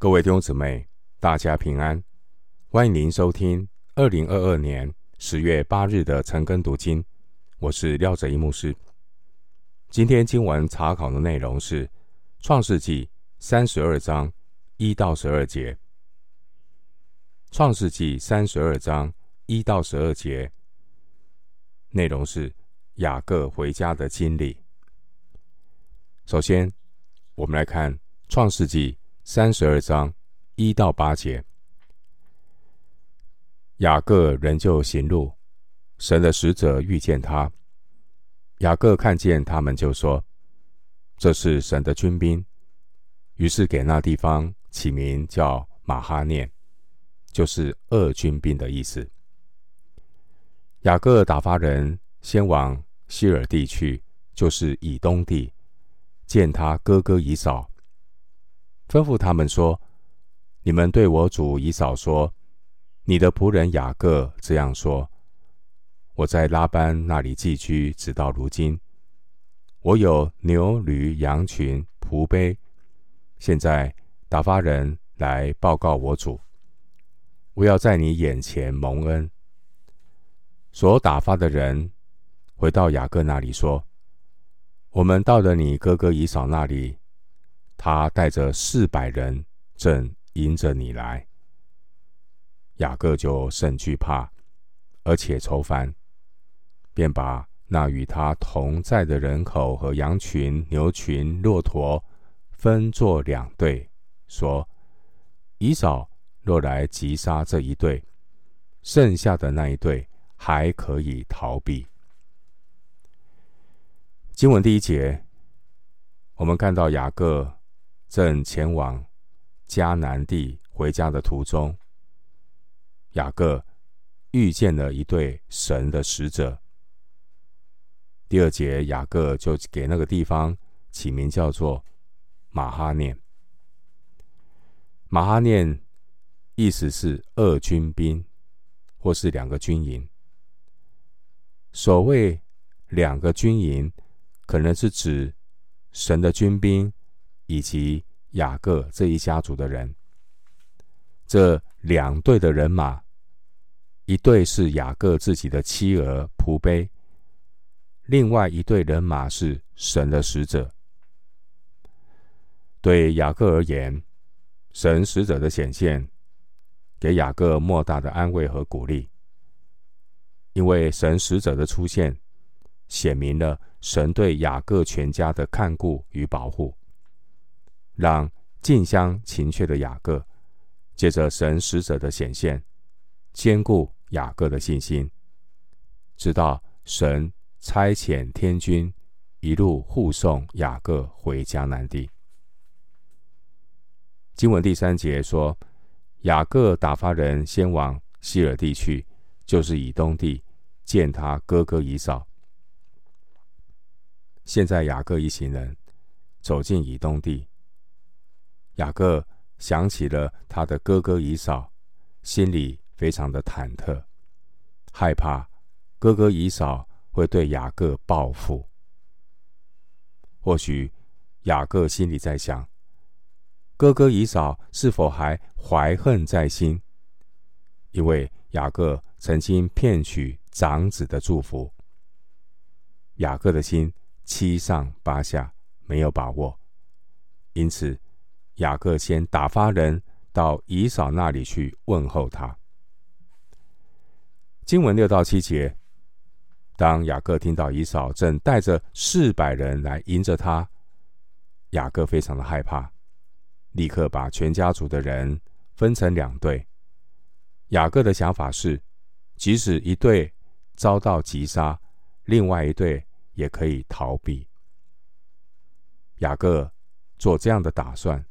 各位弟兄姊妹，大家平安！欢迎您收听二零二二年十月八日的晨更读经。我是廖哲一牧师。今天经文查考的内容是《创世纪》三十二章一到十二节。《创世纪》三十二章一到十二节内容是雅各回家的经历。首先，我们来看《创世纪》。三十二章一到八节，雅各仍旧行路，神的使者遇见他。雅各看见他们，就说：“这是神的军兵。”于是给那地方起名叫马哈念，就是二军兵的意思。雅各打发人先往希珥地去，就是以东地，见他哥哥以扫。吩咐他们说：“你们对我主以扫说，你的仆人雅各这样说：我在拉班那里寄居，直到如今。我有牛驴羊群仆婢，现在打发人来报告我主，我要在你眼前蒙恩。所打发的人回到雅各那里说：我们到了你哥哥以扫那里。”他带着四百人，正迎着你来。雅各就甚惧怕，而且愁烦，便把那与他同在的人口和羊群、牛群、骆驼分作两队，说：以扫若来击杀这一队，剩下的那一队还可以逃避。经文第一节，我们看到雅各。正前往迦南地回家的途中，雅各遇见了一对神的使者。第二节，雅各就给那个地方起名叫做马哈念。马哈念意思是二军兵，或是两个军营。所谓两个军营，可能是指神的军兵。以及雅各这一家族的人，这两队的人马，一队是雅各自己的妻儿仆婢，另外一队人马是神的使者。对雅各而言，神使者的显现，给雅各莫大的安慰和鼓励，因为神使者的出现，显明了神对雅各全家的看顾与保护。让近乡情怯的雅各，借着神使者的显现，坚固雅各的信心，直到神差遣天军一路护送雅各回迦南地。经文第三节说，雅各打发人先往西尔地去，就是以东地，见他哥哥以扫。现在雅各一行人走进以东地。雅各想起了他的哥哥以扫，心里非常的忐忑，害怕哥哥以扫会对雅各报复。或许雅各心里在想：哥哥以扫是否还怀恨在心？因为雅各曾经骗取长子的祝福。雅各的心七上八下，没有把握，因此。雅各先打发人到以扫那里去问候他。经文六到七节，当雅各听到以扫正带着四百人来迎着他，雅各非常的害怕，立刻把全家族的人分成两队。雅各的想法是，即使一队遭到击杀，另外一队也可以逃避。雅各做这样的打算。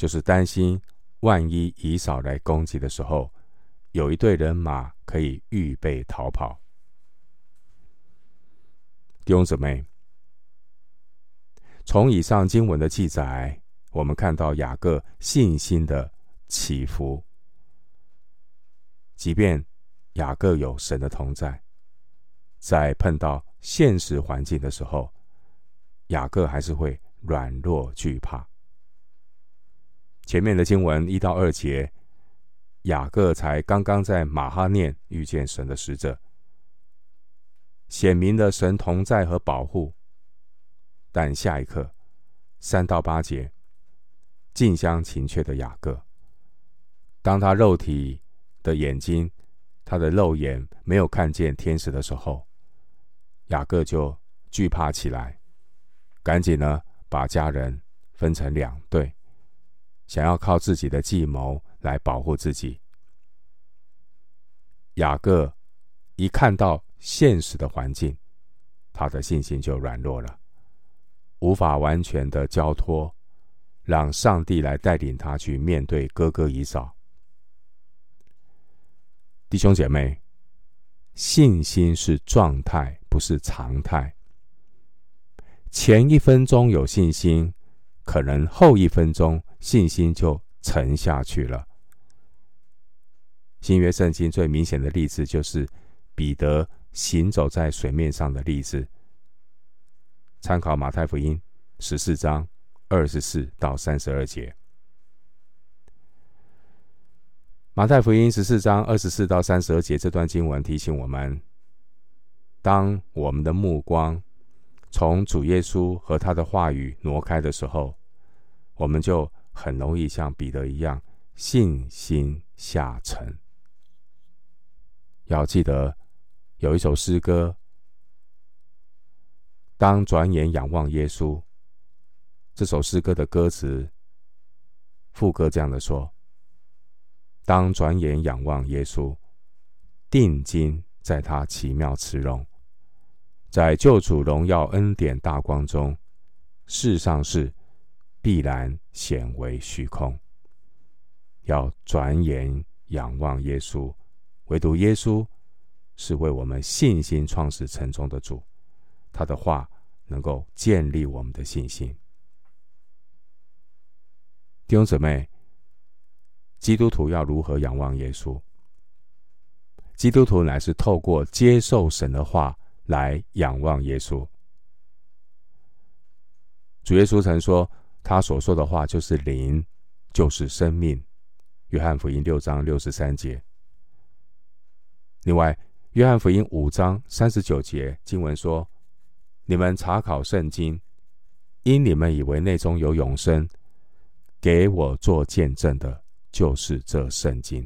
就是担心，万一以扫来攻击的时候，有一队人马可以预备逃跑。弟兄姊妹，从以上经文的记载，我们看到雅各信心的起伏。即便雅各有神的同在，在碰到现实环境的时候，雅各还是会软弱惧怕。前面的经文一到二节，雅各才刚刚在马哈念遇见神的使者，显明了神同在和保护。但下一刻，三到八节，近乡情怯的雅各，当他肉体的眼睛，他的肉眼没有看见天使的时候，雅各就惧怕起来，赶紧呢把家人分成两队。想要靠自己的计谋来保护自己。雅各一看到现实的环境，他的信心就软弱了，无法完全的交托，让上帝来带领他去面对哥哥以扫。弟兄姐妹，信心是状态，不是常态。前一分钟有信心，可能后一分钟。信心就沉下去了。新约圣经最明显的例子就是彼得行走在水面上的例子。参考马太福音十四章二十四到三十二节。马太福音十四章二十四到三十二节这段经文提醒我们：当我们的目光从主耶稣和他的话语挪开的时候，我们就。很容易像彼得一样，信心下沉。要记得有一首诗歌，当转眼仰望耶稣。这首诗歌的歌词副歌这样的说：当转眼仰望耶稣，定睛在他奇妙慈容，在救主荣耀恩典大光中，世上事。必然显为虚空。要转眼仰望耶稣，唯独耶稣是为我们信心创始成终的主，他的话能够建立我们的信心。弟兄姊妹，基督徒要如何仰望耶稣？基督徒乃是透过接受神的话来仰望耶稣。主耶稣曾说。他所说的话就是灵，就是生命。约翰福音六章六十三节。另外，约翰福音五章三十九节经文说：“你们查考圣经，因你们以为内中有永生，给我做见证的，就是这圣经。”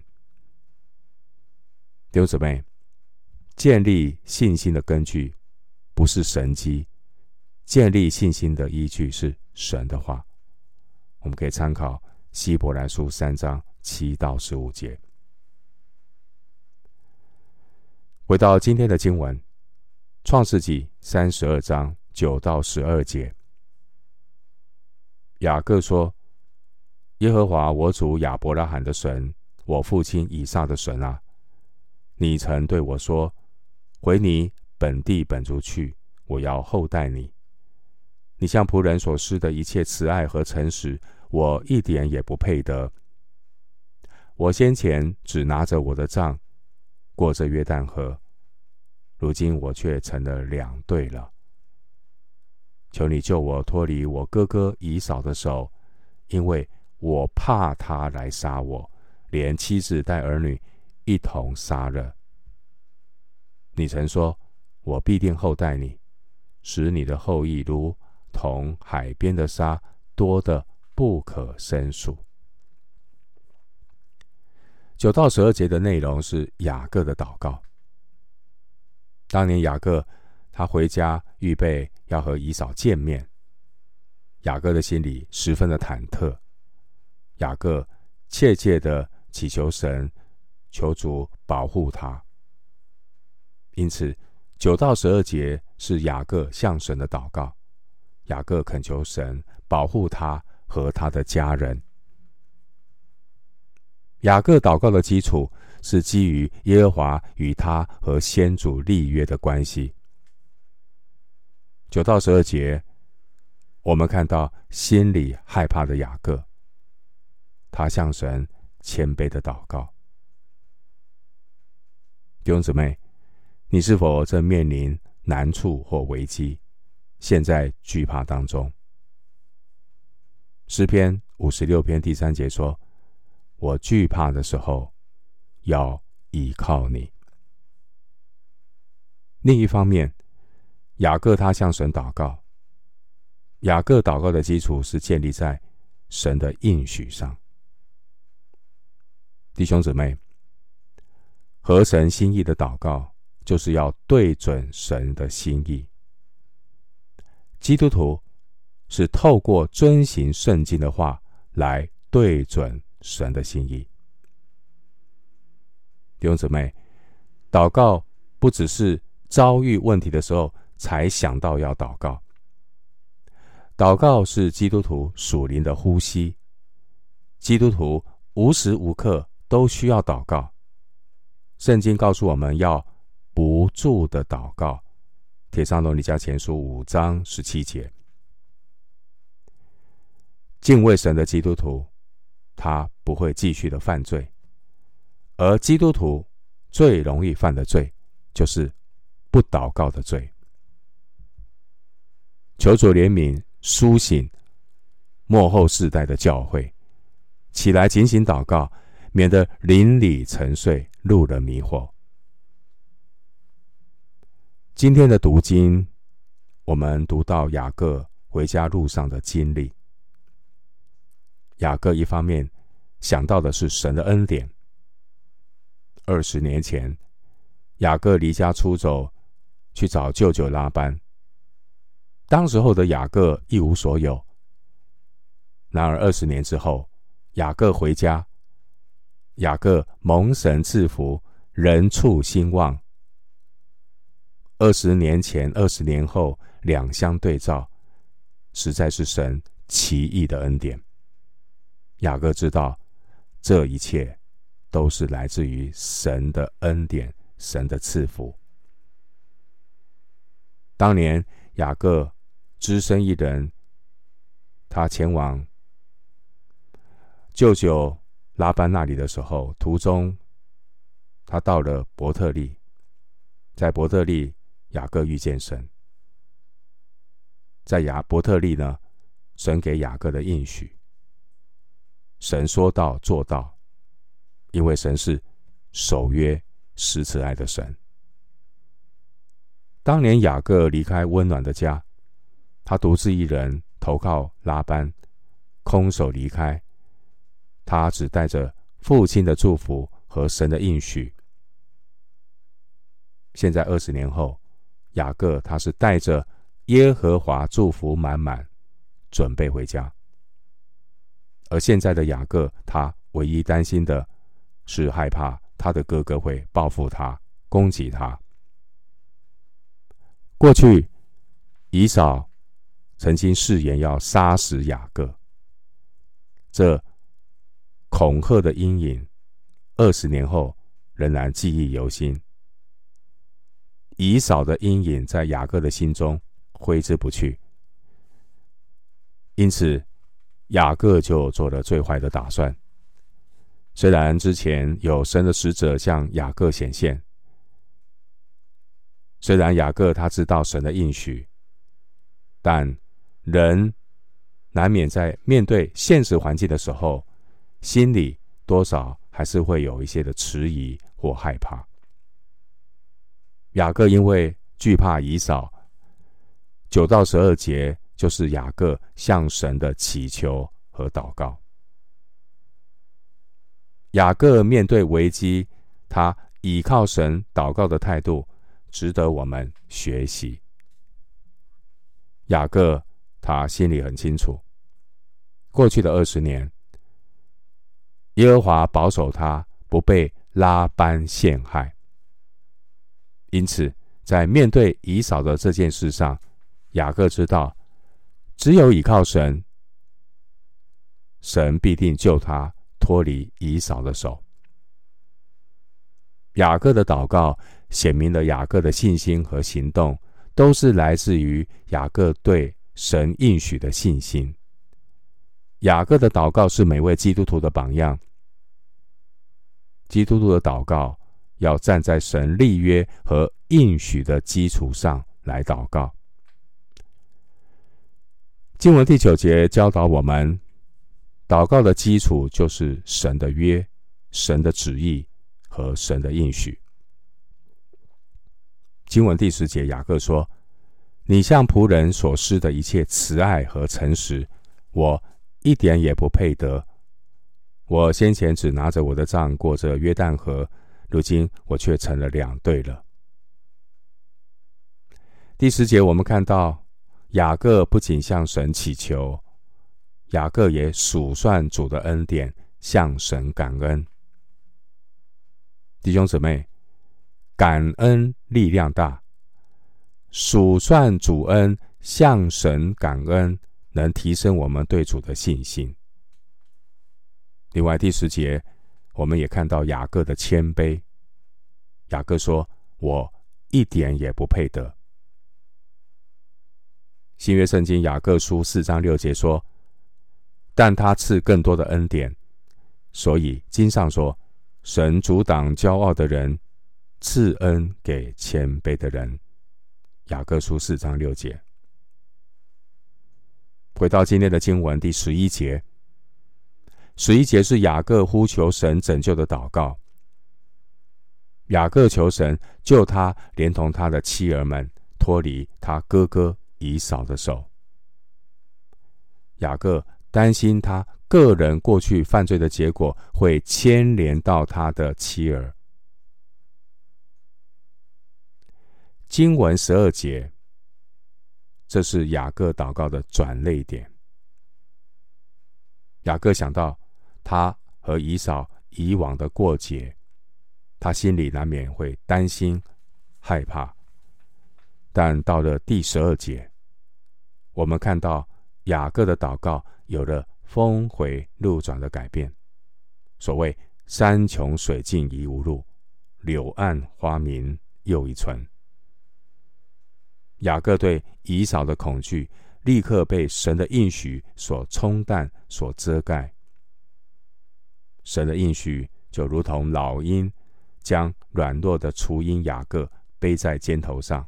弟兄姊妹，建立信心的根据不是神迹，建立信心的依据是神的话。我们可以参考希伯来书三章七到十五节。回到今天的经文，创世纪三十二章九到十二节。雅各说：“耶和华我主亚伯拉罕的神，我父亲以撒的神啊，你曾对我说：回你本地本族去，我要厚待你。你向仆人所施的一切慈爱和诚实。”我一点也不配得。我先前只拿着我的杖，过着约旦河，如今我却成了两队了。求你救我脱离我哥哥以扫的手，因为我怕他来杀我，连妻子带儿女一同杀了。你曾说，我必定厚待你，使你的后裔如同海边的沙，多得。不可胜数。九到十二节的内容是雅各的祷告。当年雅各他回家预备要和姨嫂见面，雅各的心里十分的忐忑。雅各切切的祈求神，求主保护他。因此，九到十二节是雅各向神的祷告。雅各恳求神保护他。和他的家人。雅各祷告的基础是基于耶和华与他和先祖立约的关系。九到十二节，我们看到心里害怕的雅各，他向神谦卑的祷告。弟兄姊妹，你是否正面临难处或危机，陷在惧怕当中？诗篇五十六篇第三节说：“我惧怕的时候，要倚靠你。”另一方面，雅各他向神祷告。雅各祷告的基础是建立在神的应许上。弟兄姊妹，合神心意的祷告，就是要对准神的心意。基督徒是透过遵行圣经的话来对准神的心意。弟兄姊妹，祷告不只是。遭遇问题的时候，才想到要祷告。祷告是基督徒属灵的呼吸，基督徒无时无刻都需要祷告。圣经告诉我们要不住的祷告。帖上罗尼加前书五章十七节，敬畏神的基督徒，他不会继续的犯罪，而基督徒最容易犯的罪就是。不祷告的罪，求主怜悯，苏醒末后世代的教会，起来警醒祷告，免得邻里沉睡，路人迷惑。今天的读经，我们读到雅各回家路上的经历。雅各一方面想到的是神的恩典。二十年前，雅各离家出走。去找舅舅拉班。当时候的雅各一无所有。然而二十年之后，雅各回家，雅各蒙神赐福，人畜兴旺。二十年前、二十年后，两相对照，实在是神奇异的恩典。雅各知道，这一切都是来自于神的恩典，神的赐福。当年雅各只身一人，他前往舅舅拉班那里的时候，途中他到了伯特利，在伯特利，雅各遇见神。在雅伯特利呢，神给雅各的应许，神说到做到，因为神是守约施慈爱的神。当年雅各离开温暖的家，他独自一人投靠拉班，空手离开。他只带着父亲的祝福和神的应许。现在二十年后，雅各他是带着耶和华祝福满满，准备回家。而现在的雅各，他唯一担心的是害怕他的哥哥会报复他，攻击他。过去，以扫曾经誓言要杀死雅各，这恐吓的阴影，二十年后仍然记忆犹新。以扫的阴影在雅各的心中挥之不去，因此雅各就做了最坏的打算。虽然之前有神的使者向雅各显现。虽然雅各他知道神的应许，但人难免在面对现实环境的时候，心里多少还是会有一些的迟疑或害怕。雅各因为惧怕以扫，九到十二节就是雅各向神的祈求和祷告。雅各面对危机，他倚靠神祷告的态度。值得我们学习。雅各他心里很清楚，过去的二十年，耶和华保守他不被拉班陷害，因此在面对以扫的这件事上，雅各知道，只有倚靠神，神必定救他脱离以扫的手。雅各的祷告显明了雅各的信心和行动，都是来自于雅各对神应许的信心。雅各的祷告是每位基督徒的榜样。基督徒的祷告要站在神立约和应许的基础上来祷告。经文第九节教导我们，祷告的基础就是神的约、神的旨意和神的应许。经文第十节，雅各说：“你向仆人所施的一切慈爱和诚实，我一点也不配得。我先前只拿着我的杖过着约旦河，如今我却成了两队了。”第十节，我们看到雅各不仅向神祈求，雅各也数算主的恩典，向神感恩。弟兄姊妹。感恩力量大，数算主恩，向神感恩，能提升我们对主的信心。另外第十节，我们也看到雅各的谦卑。雅各说：“我一点也不配得。”新约圣经雅各书四章六节说：“但他赐更多的恩典，所以经上说，神阻挡骄傲的人。”赐恩给谦卑的人，雅各书四章六节。回到今天的经文第十一节，十一节是雅各呼求神拯救的祷告。雅各求神救他，连同他的妻儿们脱离他哥哥以扫的手。雅各担心他个人过去犯罪的结果会牵连到他的妻儿。经文十二节，这是雅各祷告的转泪点。雅各想到他和以嫂以往的过节，他心里难免会担心、害怕。但到了第十二节，我们看到雅各的祷告有了峰回路转的改变。所谓“山穷水尽疑无路，柳暗花明又一村”。雅各对以嫂的恐惧，立刻被神的应许所冲淡、所遮盖。神的应许就如同老鹰，将软弱的雏鹰雅各背在肩头上。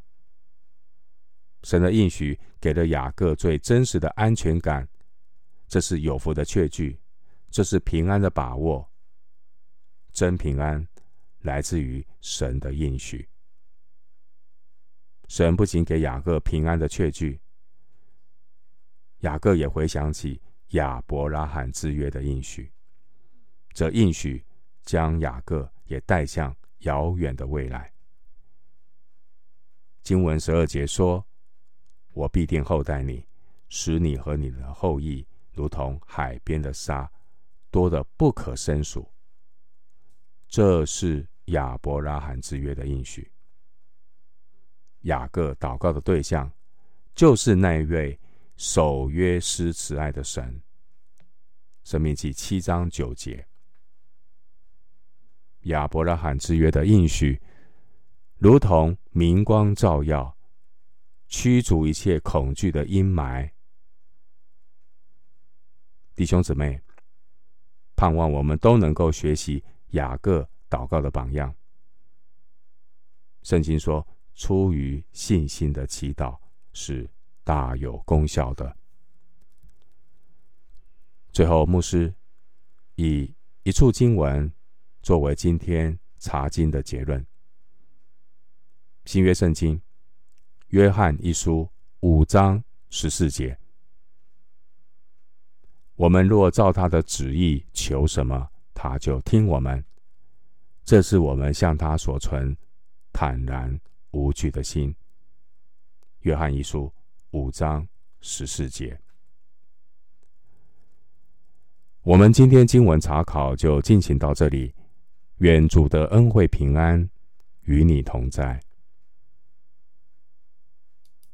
神的应许给了雅各最真实的安全感，这是有福的确据，这是平安的把握。真平安来自于神的应许。神不仅给雅各平安的确据，雅各也回想起亚伯拉罕之约的应许，则应许将雅各也带向遥远的未来。经文十二节说：“我必定厚待你，使你和你的后裔如同海边的沙，多得不可胜数。”这是亚伯拉罕之约的应许。雅各祷告的对象，就是那一位守约施慈爱的神。申命记七章九节，亚伯拉罕之约的应许，如同明光照耀，驱逐一切恐惧的阴霾。弟兄姊妹，盼望我们都能够学习雅各祷告的榜样。圣经说。出于信心的祈祷是大有功效的。最后，牧师以一处经文作为今天查经的结论：新约圣经约翰一书五章十四节。我们若照他的旨意求什么，他就听我们。这是我们向他所存坦然无惧的心。约翰一书五章十四节。我们今天经文查考就进行到这里。愿主的恩惠平安与你同在。